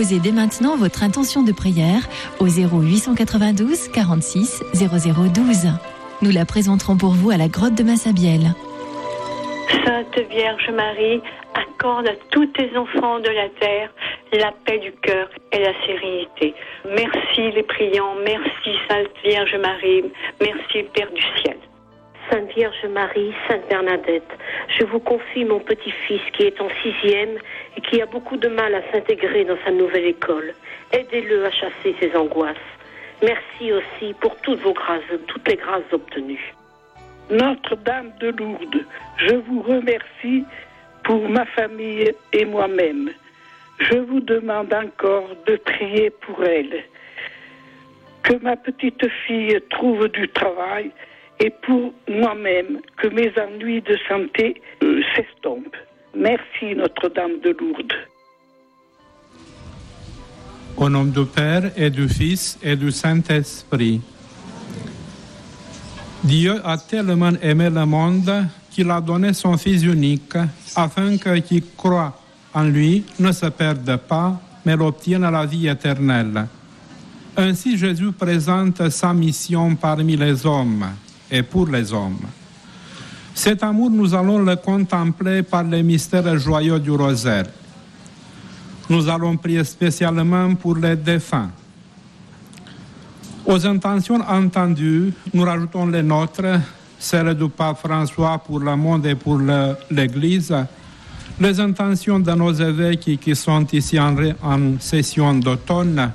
Déposez dès maintenant votre intention de prière au 0892 46 0012. Nous la présenterons pour vous à la grotte de Massabielle. Sainte Vierge Marie, accorde à tous tes enfants de la terre la paix du cœur et la sérénité. Merci les priants, merci Sainte Vierge Marie, merci Père du ciel. Sainte Vierge Marie, Sainte Bernadette, je vous confie mon petit-fils qui est en sixième et qui a beaucoup de mal à s'intégrer dans sa nouvelle école. Aidez-le à chasser ses angoisses. Merci aussi pour toutes vos grâces, toutes les grâces obtenues. Notre-Dame de Lourdes, je vous remercie pour ma famille et moi-même. Je vous demande encore de prier pour elle. Que ma petite fille trouve du travail et pour moi-même que mes ennuis de santé euh, s'estompent. Merci Notre-Dame de Lourdes. Au nom du Père et du Fils et du Saint-Esprit. Dieu a tellement aimé le monde qu'il a donné son Fils unique afin que qui croit en lui ne se perde pas, mais obtienne la vie éternelle. Ainsi Jésus présente sa mission parmi les hommes et pour les hommes. Cet amour, nous allons le contempler par les mystères joyeux du rosaire. Nous allons prier spécialement pour les défunts. Aux intentions entendues, nous rajoutons les nôtres, celles du pape François pour le monde et pour l'Église, les intentions de nos évêques qui sont ici en, en session d'automne,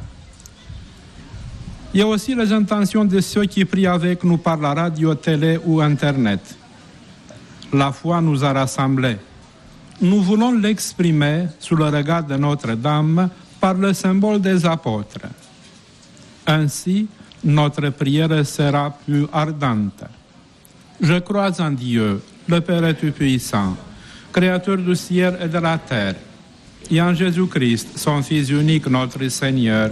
il y a aussi les intentions de ceux qui prient avec nous par la radio, télé ou Internet. La foi nous a rassemblés. Nous voulons l'exprimer sous le regard de Notre-Dame par le symbole des apôtres. Ainsi, notre prière sera plus ardente. Je crois en Dieu, le Père Tout-Puissant, Créateur du ciel et de la terre, et en Jésus-Christ, son Fils unique, notre Seigneur,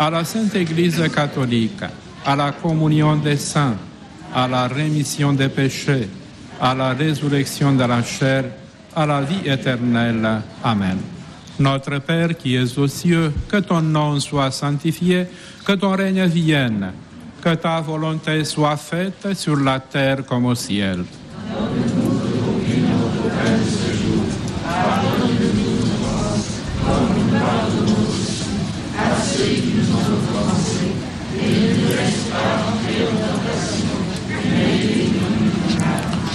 à la Sainte Église catholique, à la communion des saints, à la rémission des péchés, à la résurrection de la chair, à la vie éternelle. Amen. Notre Père qui es aux cieux, que ton nom soit sanctifié, que ton règne vienne, que ta volonté soit faite sur la terre comme au ciel.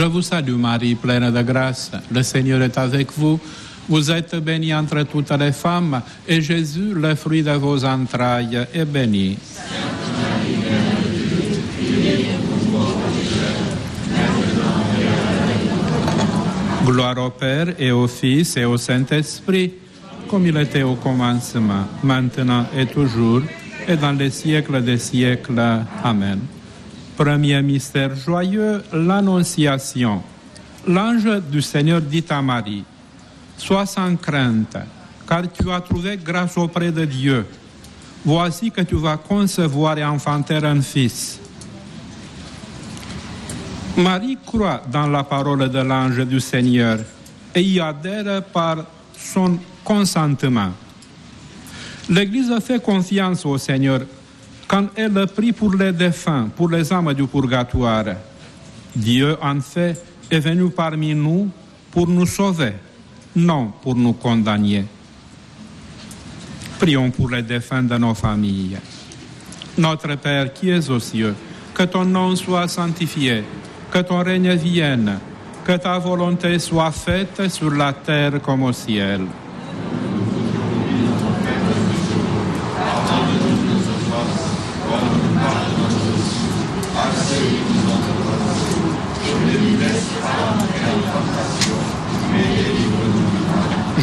Je vous salue Marie, pleine de grâce, le Seigneur est avec vous. Vous êtes bénie entre toutes les femmes, et Jésus, le fruit de vos entrailles, est béni. Gloire au Père et au Fils et au Saint-Esprit, comme il était au commencement, maintenant et toujours, et dans les siècles des siècles. Amen. Premier mystère joyeux, l'Annonciation. L'ange du Seigneur dit à Marie, Sois sans crainte, car tu as trouvé grâce auprès de Dieu. Voici que tu vas concevoir et enfanter un fils. Marie croit dans la parole de l'ange du Seigneur et y adhère par son consentement. L'Église fait confiance au Seigneur quand elle prie pour les défunts, pour les âmes du purgatoire. Dieu, en fait, est venu parmi nous pour nous sauver. non pour nous condamner. Prions pour les défunts de nos familles. Notre Père qui es aux cieux, que ton nom soit sanctifié, que ton règne vienne, que ta volonté soit faite sur la terre comme au ciel.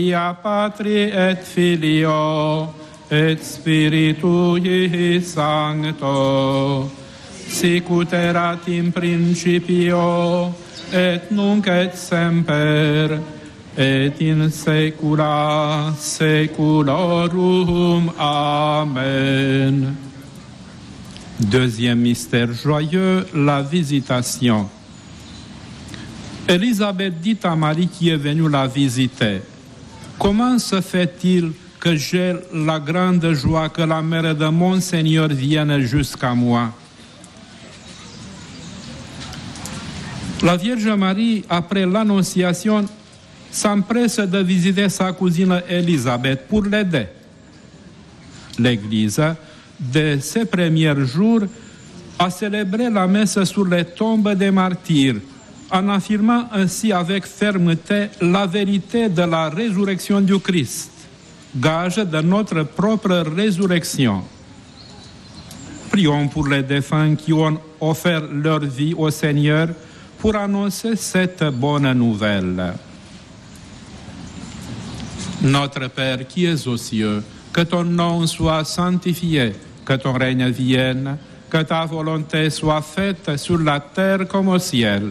Gloria Patri et Filio et Spiritui Sancto, sicut erat in principio et nunc et semper et in saecula saeculorum. Amen. Deuxième mystère joyeux, la visitation. Élisabeth dit à Marie qui est venue la visiter, Comment se fait-il que j'ai la grande joie que la mère de mon Seigneur vienne jusqu'à moi? La Vierge Marie, après l'Annonciation, s'empresse de visiter sa cousine Élisabeth pour l'aider. L'Église, de ses premiers jours, a célébré la messe sur les tombes des martyrs en affirmant ainsi avec fermeté la vérité de la résurrection du Christ, gage de notre propre résurrection. Prions pour les défunts qui ont offert leur vie au Seigneur pour annoncer cette bonne nouvelle. Notre Père qui es aux cieux, que ton nom soit sanctifié, que ton règne vienne, que ta volonté soit faite sur la terre comme au ciel.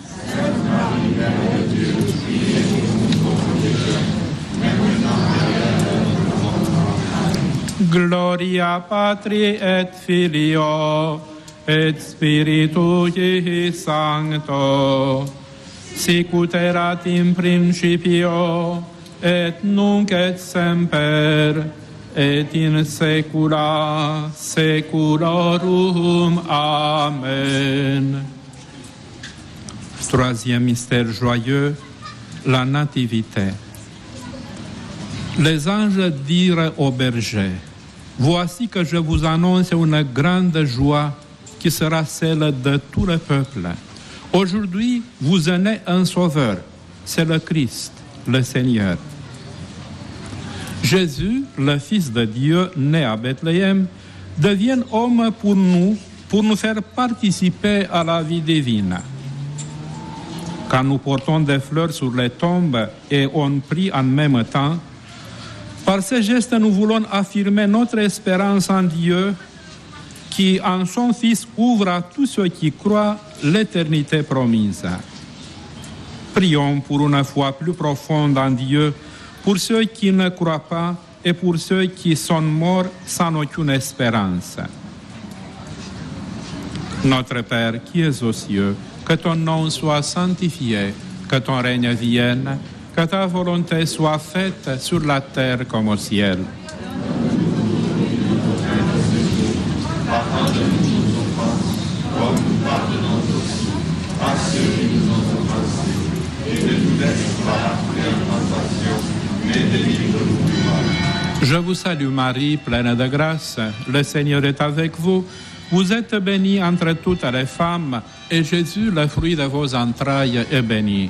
Gloria Patri et Filio et Spiritui Sancto, sicut erat in principio et nunc et semper et in saecula saeculorum. Amen. Troisième mystère joyeux, la nativité. Les anges dirent aux bergers, Voici que je vous annonce une grande joie qui sera celle de tout le peuple. Aujourd'hui, vous en êtes un sauveur, c'est le Christ, le Seigneur. Jésus, le Fils de Dieu, né à Bethléem, devient homme pour nous, pour nous faire participer à la vie divine. Quand nous portons des fleurs sur les tombes et on prie en même temps, par ce geste, nous voulons affirmer notre espérance en Dieu qui, en son Fils, ouvre à tous ceux qui croient l'éternité promise. Prions pour une foi plus profonde en Dieu, pour ceux qui ne croient pas et pour ceux qui sont morts sans aucune espérance. Notre Père qui es aux cieux, que ton nom soit sanctifié, que ton règne vienne, que ta volonté soit faite sur la terre comme au ciel. Je vous salue Marie, pleine de grâce. Le Seigneur est avec vous. Vous êtes bénie entre toutes les femmes, et Jésus, le fruit de vos entrailles, est béni.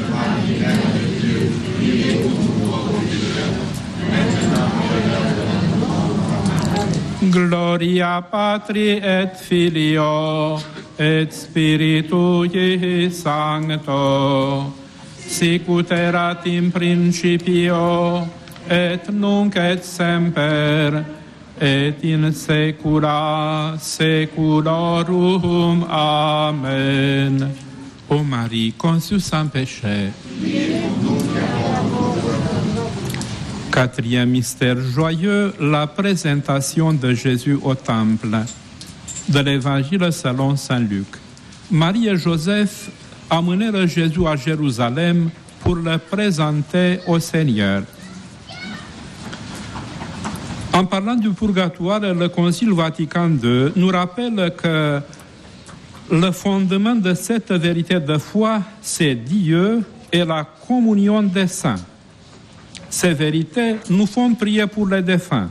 Gloria Patri et Filio et Spiritui Sancto, sicut erat in principio et nunc et semper et in saecula saeculorum. Amen. Ô Marie, conçue sans péché. Quatrième mystère joyeux, la présentation de Jésus au temple. De l'évangile selon Saint Luc. Marie et Joseph amenèrent Jésus à Jérusalem pour le présenter au Seigneur. En parlant du purgatoire, le Concile Vatican II nous rappelle que le fondement de cette vérité de foi, c'est Dieu et la communion des saints. Ces vérités nous font prier pour les défunts.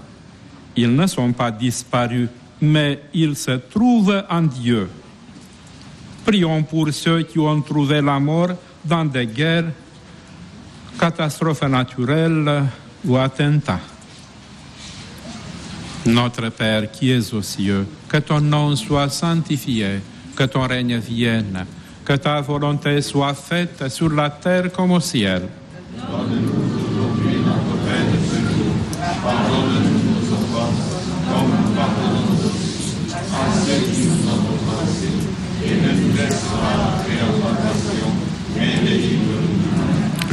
Ils ne sont pas disparus, mais ils se trouvent en Dieu. Prions pour ceux qui ont trouvé la mort dans des guerres, catastrophes naturelles ou attentats. Notre Père qui es aux cieux, que ton nom soit sanctifié, que ton règne vienne, que ta volonté soit faite sur la terre comme au ciel. Pardonne-nous nos offenses, comme nous pardonnons aussi à ceux qui nous ont offensés. Et ne nous laisse pas entrer en tentation, mais délivre-nous.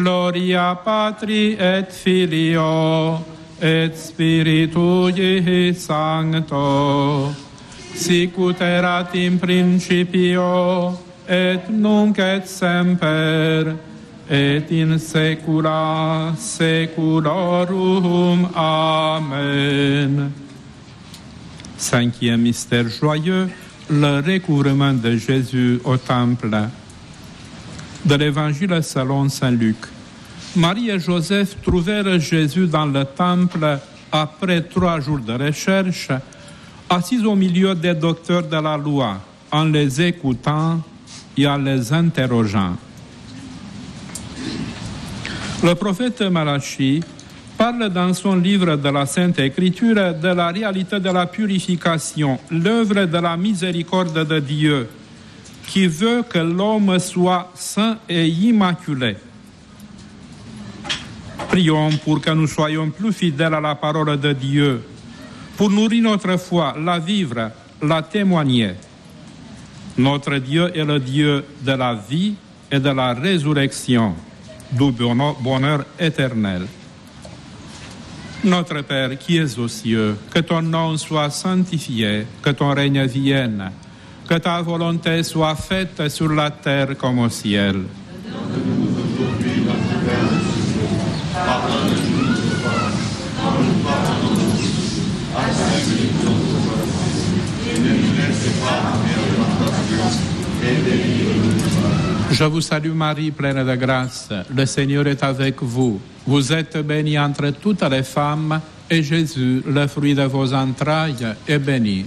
Gloria Patri et Filio et Spiritui Sancto, sicut erat in principio et nunc et semper et in saecula saeculorum. Amen. Cinquième mystère joyeux, le recouvrement de Jésus au temple. De l'évangile selon Saint Luc. Marie et Joseph trouvèrent Jésus dans le temple après trois jours de recherche, assis au milieu des docteurs de la loi, en les écoutant et en les interrogeant. Le prophète Malachi parle dans son livre de la Sainte Écriture de la réalité de la purification, l'œuvre de la miséricorde de Dieu, qui veut que l'homme soit saint et immaculé. Prions pour que nous soyons plus fidèles à la parole de Dieu, pour nourrir notre foi, la vivre, la témoigner. Notre Dieu est le Dieu de la vie et de la résurrection, du bonheur éternel. Notre Père qui es aux cieux, que ton nom soit sanctifié, que ton règne vienne, que ta volonté soit faite sur la terre comme au ciel. Je vous salue Marie, pleine de grâce. Le Seigneur est avec vous. Vous êtes bénie entre toutes les femmes, et Jésus, le fruit de vos entrailles, est béni.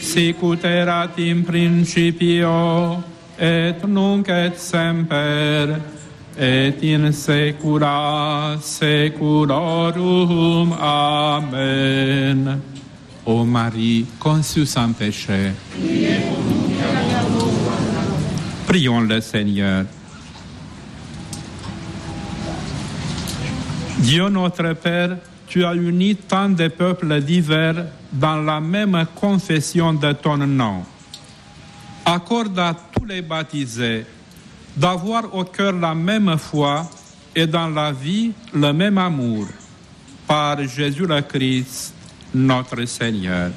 sicut in principio et nunc et semper et in saecula saeculorum. Amen. Ô Marie, conçue sans péché, prions le Seigneur. Dieu notre Père, tu as uni tant de peuples divers dans la même confession de ton nom. Accorde à tous les baptisés d'avoir au cœur la même foi et dans la vie le même amour. Par Jésus le Christ, notre Seigneur.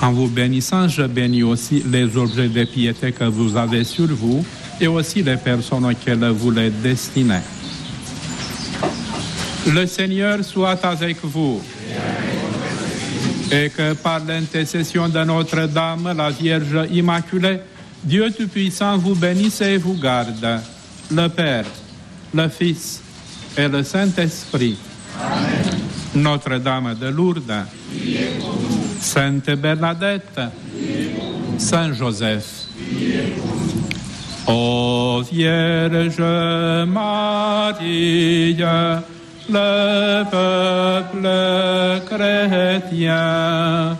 En vous bénissant, je bénis aussi les objets de piété que vous avez sur vous et aussi les personnes auxquelles vous les destinez. Le Seigneur soit avec vous. Et que par l'intercession de Notre-Dame, la Vierge Immaculée, Dieu Tout-Puissant vous bénisse et vous garde. Le Père, le Fils et le Saint-Esprit. Notre-Dame de Lourdes, Sainte Bernadette, Saint Joseph. Ô Vierge Marie, le peuple chrétien,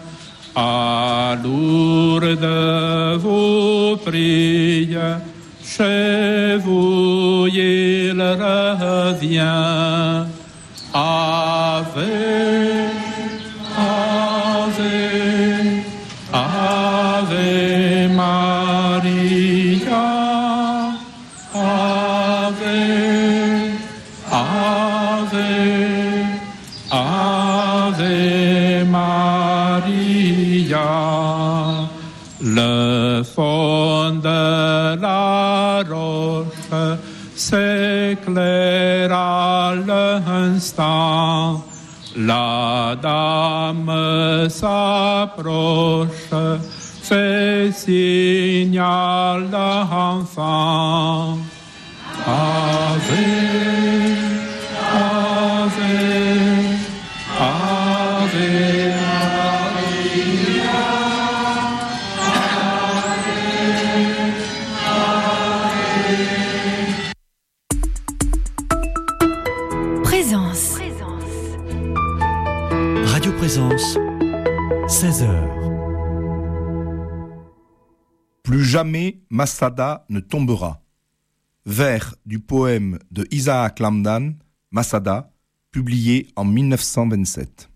à Lourdes vous prie, chez vous il revient. Ave, Le fond de la roche s'éclaire à l'instant. La dame s'approche, fait signal. Ave, Ave, jamais Masada ne tombera. Vers du poème de Isaac Lamdan, Masada, publié en 1927.